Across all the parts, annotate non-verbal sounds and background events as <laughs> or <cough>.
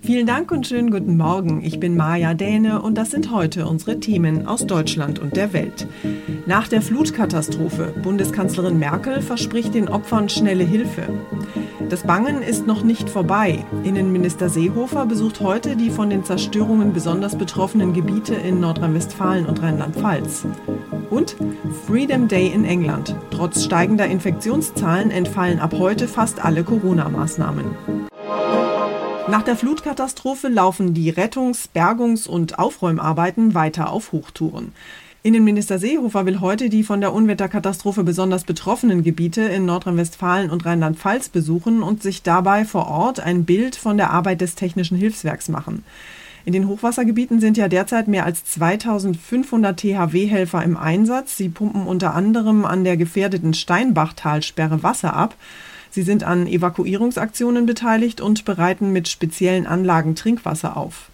Vielen Dank und schönen guten Morgen. Ich bin Maja Däne und das sind heute unsere Themen aus Deutschland und der Welt. Nach der Flutkatastrophe. Bundeskanzlerin Merkel verspricht den Opfern schnelle Hilfe. Das Bangen ist noch nicht vorbei. Innenminister Seehofer besucht heute die von den Zerstörungen besonders betroffenen Gebiete in Nordrhein-Westfalen und Rheinland-Pfalz. Und Freedom Day in England. Trotz steigender Infektionszahlen entfallen ab heute fast alle Corona-Maßnahmen. Nach der Flutkatastrophe laufen die Rettungs-, Bergungs- und Aufräumarbeiten weiter auf Hochtouren. Innenminister Seehofer will heute die von der Unwetterkatastrophe besonders betroffenen Gebiete in Nordrhein-Westfalen und Rheinland-Pfalz besuchen und sich dabei vor Ort ein Bild von der Arbeit des Technischen Hilfswerks machen. In den Hochwassergebieten sind ja derzeit mehr als 2500 THW-Helfer im Einsatz. Sie pumpen unter anderem an der gefährdeten Steinbachtalsperre Wasser ab. Sie sind an Evakuierungsaktionen beteiligt und bereiten mit speziellen Anlagen Trinkwasser auf.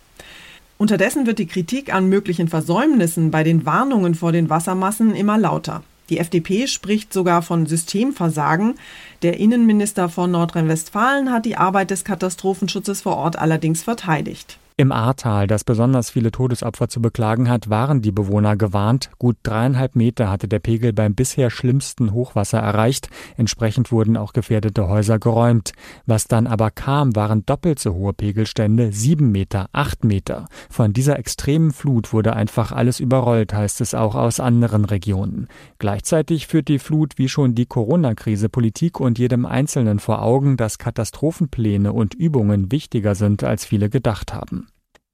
Unterdessen wird die Kritik an möglichen Versäumnissen bei den Warnungen vor den Wassermassen immer lauter. Die FDP spricht sogar von Systemversagen. Der Innenminister von Nordrhein-Westfalen hat die Arbeit des Katastrophenschutzes vor Ort allerdings verteidigt. Im Ahrtal, das besonders viele Todesopfer zu beklagen hat, waren die Bewohner gewarnt. Gut dreieinhalb Meter hatte der Pegel beim bisher schlimmsten Hochwasser erreicht. Entsprechend wurden auch gefährdete Häuser geräumt. Was dann aber kam, waren doppelt so hohe Pegelstände, sieben Meter, acht Meter. Von dieser extremen Flut wurde einfach alles überrollt, heißt es auch aus anderen Regionen. Gleichzeitig führt die Flut wie schon die Corona-Krise Politik und jedem Einzelnen vor Augen, dass Katastrophenpläne und Übungen wichtiger sind, als viele gedacht haben.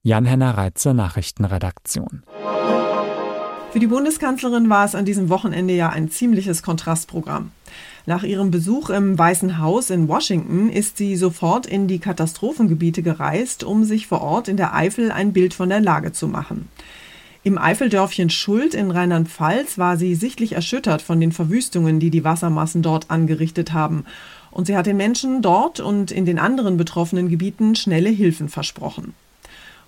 Jan-Henner Reitze, Nachrichtenredaktion. Für die Bundeskanzlerin war es an diesem Wochenende ja ein ziemliches Kontrastprogramm. Nach ihrem Besuch im Weißen Haus in Washington ist sie sofort in die Katastrophengebiete gereist, um sich vor Ort in der Eifel ein Bild von der Lage zu machen. Im Eifeldörfchen Schuld in Rheinland-Pfalz war sie sichtlich erschüttert von den Verwüstungen, die die Wassermassen dort angerichtet haben. Und sie hat den Menschen dort und in den anderen betroffenen Gebieten schnelle Hilfen versprochen.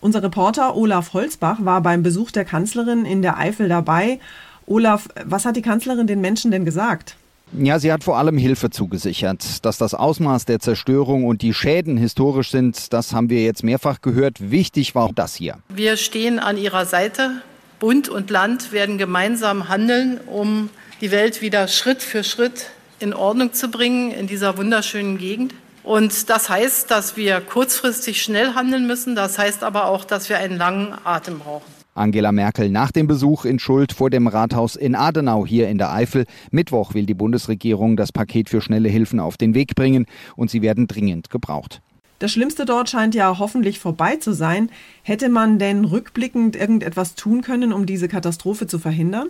Unser Reporter Olaf Holzbach war beim Besuch der Kanzlerin in der Eifel dabei. Olaf, was hat die Kanzlerin den Menschen denn gesagt? Ja, sie hat vor allem Hilfe zugesichert. Dass das Ausmaß der Zerstörung und die Schäden historisch sind, das haben wir jetzt mehrfach gehört. Wichtig war das hier. Wir stehen an ihrer Seite. Bund und Land werden gemeinsam handeln, um die Welt wieder Schritt für Schritt in Ordnung zu bringen in dieser wunderschönen Gegend. Und das heißt, dass wir kurzfristig schnell handeln müssen. Das heißt aber auch, dass wir einen langen Atem brauchen. Angela Merkel nach dem Besuch in Schuld vor dem Rathaus in Adenau hier in der Eifel. Mittwoch will die Bundesregierung das Paket für schnelle Hilfen auf den Weg bringen und sie werden dringend gebraucht. Das Schlimmste dort scheint ja hoffentlich vorbei zu sein. Hätte man denn rückblickend irgendetwas tun können, um diese Katastrophe zu verhindern?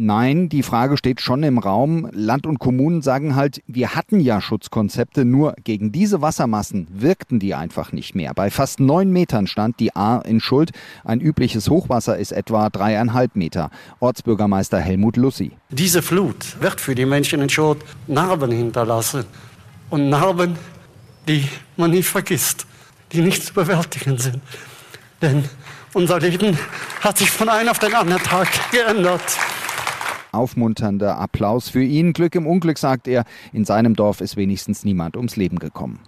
Nein, die Frage steht schon im Raum. Land und Kommunen sagen halt, wir hatten ja Schutzkonzepte, nur gegen diese Wassermassen wirkten die einfach nicht mehr. Bei fast neun Metern stand die A in Schuld. Ein übliches Hochwasser ist etwa dreieinhalb Meter. Ortsbürgermeister Helmut Lussi. Diese Flut wird für die Menschen in Schuld Narben hinterlassen. Und Narben, die man nicht vergisst, die nicht zu bewältigen sind. Denn unser Leben hat sich von einem auf den anderen Tag geändert. Aufmunternder Applaus für ihn. Glück im Unglück, sagt er. In seinem Dorf ist wenigstens niemand ums Leben gekommen.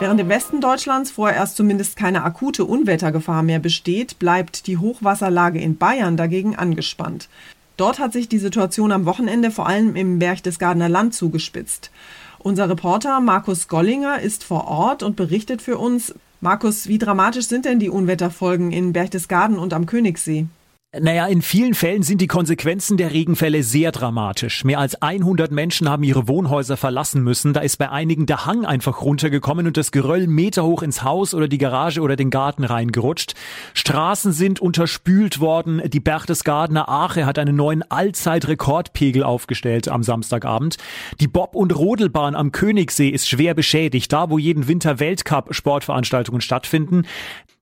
Während im Westen Deutschlands vorerst zumindest keine akute Unwettergefahr mehr besteht, bleibt die Hochwasserlage in Bayern dagegen angespannt. Dort hat sich die Situation am Wochenende vor allem im Berchtesgadener Land zugespitzt. Unser Reporter Markus Gollinger ist vor Ort und berichtet für uns. Markus, wie dramatisch sind denn die Unwetterfolgen in Berchtesgaden und am Königssee? Naja, in vielen Fällen sind die Konsequenzen der Regenfälle sehr dramatisch. Mehr als 100 Menschen haben ihre Wohnhäuser verlassen müssen. Da ist bei einigen der Hang einfach runtergekommen und das Geröll meterhoch ins Haus oder die Garage oder den Garten reingerutscht. Straßen sind unterspült worden. Die Berchtesgadener Ache hat einen neuen Allzeitrekordpegel aufgestellt am Samstagabend. Die Bob- und Rodelbahn am Königssee ist schwer beschädigt. Da, wo jeden Winter Weltcup-Sportveranstaltungen stattfinden.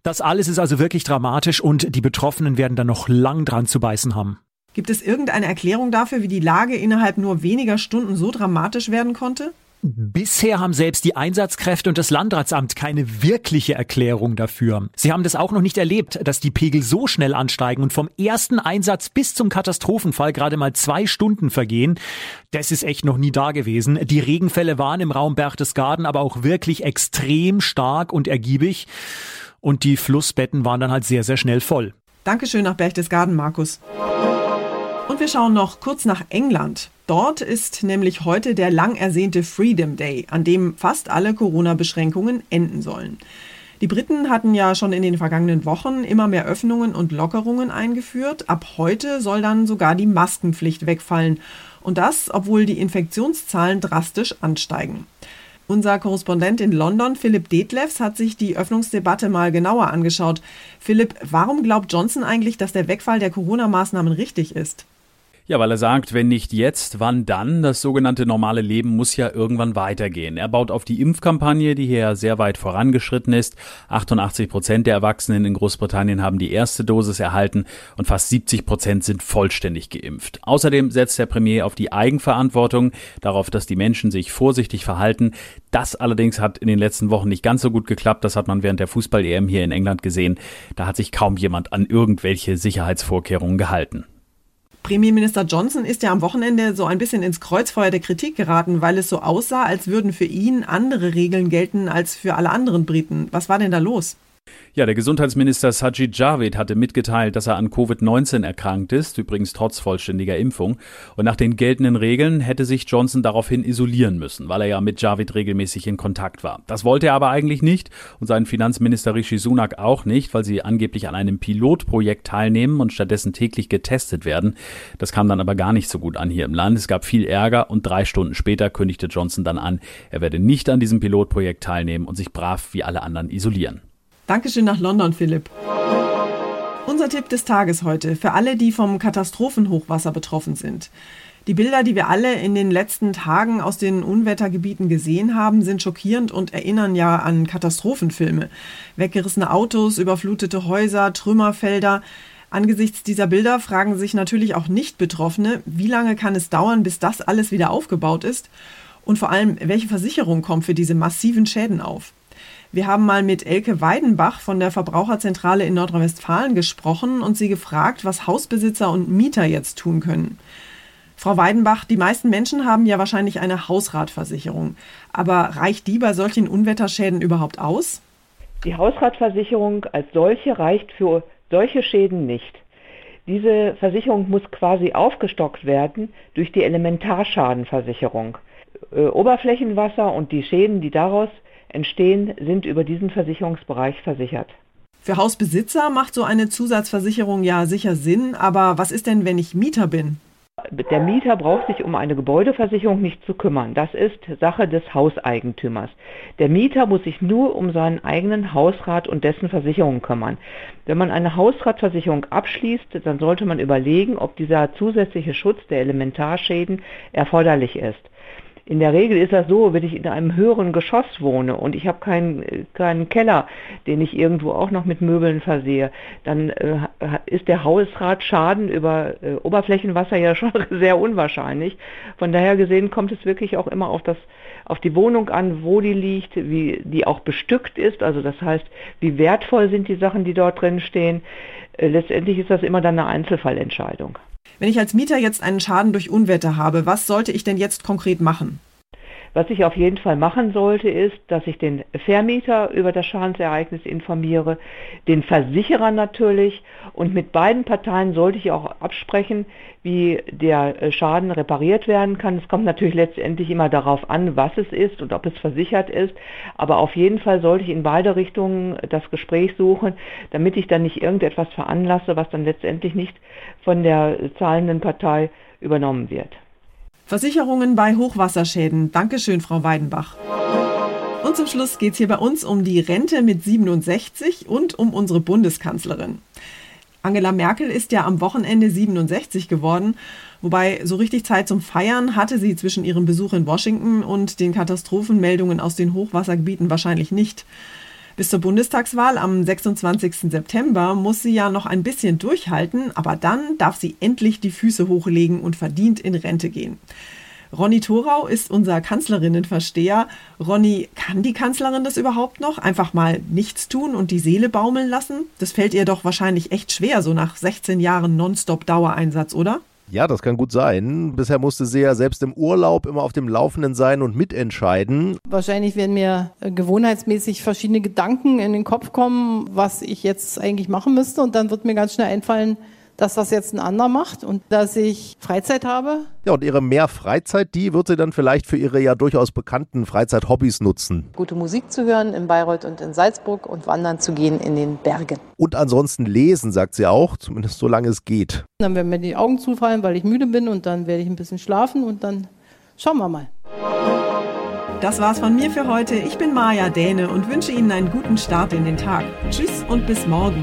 Das alles ist also wirklich dramatisch und die Betroffenen werden da noch lang dran zu beißen haben. Gibt es irgendeine Erklärung dafür, wie die Lage innerhalb nur weniger Stunden so dramatisch werden konnte? Bisher haben selbst die Einsatzkräfte und das Landratsamt keine wirkliche Erklärung dafür. Sie haben das auch noch nicht erlebt, dass die Pegel so schnell ansteigen und vom ersten Einsatz bis zum Katastrophenfall gerade mal zwei Stunden vergehen. Das ist echt noch nie da gewesen. Die Regenfälle waren im Raum Berchtesgaden aber auch wirklich extrem stark und ergiebig und die Flussbetten waren dann halt sehr, sehr schnell voll. Dankeschön nach Berchtesgaden, Markus. Und wir schauen noch kurz nach England. Dort ist nämlich heute der lang ersehnte Freedom Day, an dem fast alle Corona-Beschränkungen enden sollen. Die Briten hatten ja schon in den vergangenen Wochen immer mehr Öffnungen und Lockerungen eingeführt. Ab heute soll dann sogar die Maskenpflicht wegfallen. Und das, obwohl die Infektionszahlen drastisch ansteigen. Unser Korrespondent in London, Philipp Detlefs, hat sich die Öffnungsdebatte mal genauer angeschaut. Philipp, warum glaubt Johnson eigentlich, dass der Wegfall der Corona-Maßnahmen richtig ist? Ja, weil er sagt, wenn nicht jetzt, wann dann? Das sogenannte normale Leben muss ja irgendwann weitergehen. Er baut auf die Impfkampagne, die hier sehr weit vorangeschritten ist. 88 Prozent der Erwachsenen in Großbritannien haben die erste Dosis erhalten und fast 70 Prozent sind vollständig geimpft. Außerdem setzt der Premier auf die Eigenverantwortung, darauf, dass die Menschen sich vorsichtig verhalten. Das allerdings hat in den letzten Wochen nicht ganz so gut geklappt. Das hat man während der Fußball-EM hier in England gesehen. Da hat sich kaum jemand an irgendwelche Sicherheitsvorkehrungen gehalten. Premierminister Johnson ist ja am Wochenende so ein bisschen ins Kreuzfeuer der Kritik geraten, weil es so aussah, als würden für ihn andere Regeln gelten als für alle anderen Briten. Was war denn da los? Ja, der Gesundheitsminister Sajid Javid hatte mitgeteilt, dass er an Covid-19 erkrankt ist, übrigens trotz vollständiger Impfung. Und nach den geltenden Regeln hätte sich Johnson daraufhin isolieren müssen, weil er ja mit Javid regelmäßig in Kontakt war. Das wollte er aber eigentlich nicht und sein Finanzminister Rishi Sunak auch nicht, weil sie angeblich an einem Pilotprojekt teilnehmen und stattdessen täglich getestet werden. Das kam dann aber gar nicht so gut an hier im Land. Es gab viel Ärger und drei Stunden später kündigte Johnson dann an, er werde nicht an diesem Pilotprojekt teilnehmen und sich brav wie alle anderen isolieren. Dankeschön nach London, Philipp. Unser Tipp des Tages heute für alle, die vom Katastrophenhochwasser betroffen sind. Die Bilder, die wir alle in den letzten Tagen aus den Unwettergebieten gesehen haben, sind schockierend und erinnern ja an Katastrophenfilme. Weggerissene Autos, überflutete Häuser, Trümmerfelder. Angesichts dieser Bilder fragen sich natürlich auch Nicht-Betroffene, wie lange kann es dauern, bis das alles wieder aufgebaut ist? Und vor allem, welche Versicherung kommt für diese massiven Schäden auf? Wir haben mal mit Elke Weidenbach von der Verbraucherzentrale in Nordrhein-Westfalen gesprochen und sie gefragt, was Hausbesitzer und Mieter jetzt tun können. Frau Weidenbach, die meisten Menschen haben ja wahrscheinlich eine Hausratversicherung. Aber reicht die bei solchen Unwetterschäden überhaupt aus? Die Hausratversicherung als solche reicht für solche Schäden nicht. Diese Versicherung muss quasi aufgestockt werden durch die Elementarschadenversicherung. Äh, Oberflächenwasser und die Schäden, die daraus entstehen, sind über diesen Versicherungsbereich versichert. Für Hausbesitzer macht so eine Zusatzversicherung ja sicher Sinn, aber was ist denn, wenn ich Mieter bin? Der Mieter braucht sich um eine Gebäudeversicherung nicht zu kümmern. Das ist Sache des Hauseigentümers. Der Mieter muss sich nur um seinen eigenen Hausrat und dessen Versicherung kümmern. Wenn man eine Hausratversicherung abschließt, dann sollte man überlegen, ob dieser zusätzliche Schutz der Elementarschäden erforderlich ist. In der Regel ist das so, wenn ich in einem höheren Geschoss wohne und ich habe keinen, keinen Keller, den ich irgendwo auch noch mit Möbeln versehe, dann äh, ist der Hausratschaden über äh, Oberflächenwasser <laughs> ja schon sehr unwahrscheinlich. Von daher gesehen kommt es wirklich auch immer auf das auf die Wohnung an, wo die liegt, wie die auch bestückt ist, also das heißt, wie wertvoll sind die Sachen, die dort drin stehen. Äh, letztendlich ist das immer dann eine Einzelfallentscheidung. Wenn ich als Mieter jetzt einen Schaden durch Unwetter habe, was sollte ich denn jetzt konkret machen? Was ich auf jeden Fall machen sollte, ist, dass ich den Vermieter über das Schadensereignis informiere, den Versicherer natürlich und mit beiden Parteien sollte ich auch absprechen, wie der äh, Schaden repariert werden kann. Es kommt natürlich letztendlich immer darauf an, was es ist und ob es versichert ist, aber auf jeden Fall sollte ich in beide Richtungen das Gespräch suchen, damit ich dann nicht irgendetwas veranlasse, was dann letztendlich nicht von der zahlenden Partei übernommen wird. Versicherungen bei Hochwasserschäden. Dankeschön, Frau Weidenbach. Und zum Schluss geht es hier bei uns um die Rente mit 67 und um unsere Bundeskanzlerin. Angela Merkel ist ja am Wochenende 67 geworden, wobei so richtig Zeit zum Feiern hatte sie zwischen ihrem Besuch in Washington und den Katastrophenmeldungen aus den Hochwassergebieten wahrscheinlich nicht. Bis zur Bundestagswahl am 26. September muss sie ja noch ein bisschen durchhalten, aber dann darf sie endlich die Füße hochlegen und verdient in Rente gehen. Ronny Thorau ist unser Kanzlerinnenversteher. Ronny, kann die Kanzlerin das überhaupt noch? Einfach mal nichts tun und die Seele baumeln lassen? Das fällt ihr doch wahrscheinlich echt schwer, so nach 16 Jahren Nonstop-Dauereinsatz, oder? Ja, das kann gut sein. Bisher musste sie ja selbst im Urlaub immer auf dem Laufenden sein und mitentscheiden. Wahrscheinlich werden mir äh, gewohnheitsmäßig verschiedene Gedanken in den Kopf kommen, was ich jetzt eigentlich machen müsste. Und dann wird mir ganz schnell einfallen, dass das jetzt ein anderer macht und dass ich Freizeit habe. Ja, und ihre mehr Freizeit, die wird sie dann vielleicht für ihre ja durchaus bekannten Freizeithobbys nutzen. Gute Musik zu hören in Bayreuth und in Salzburg und wandern zu gehen in den Bergen. Und ansonsten lesen, sagt sie auch, zumindest solange es geht. Dann werden mir die Augen zufallen, weil ich müde bin und dann werde ich ein bisschen schlafen und dann schauen wir mal. Das war's von mir für heute. Ich bin Maja Däne und wünsche Ihnen einen guten Start in den Tag. Tschüss und bis morgen.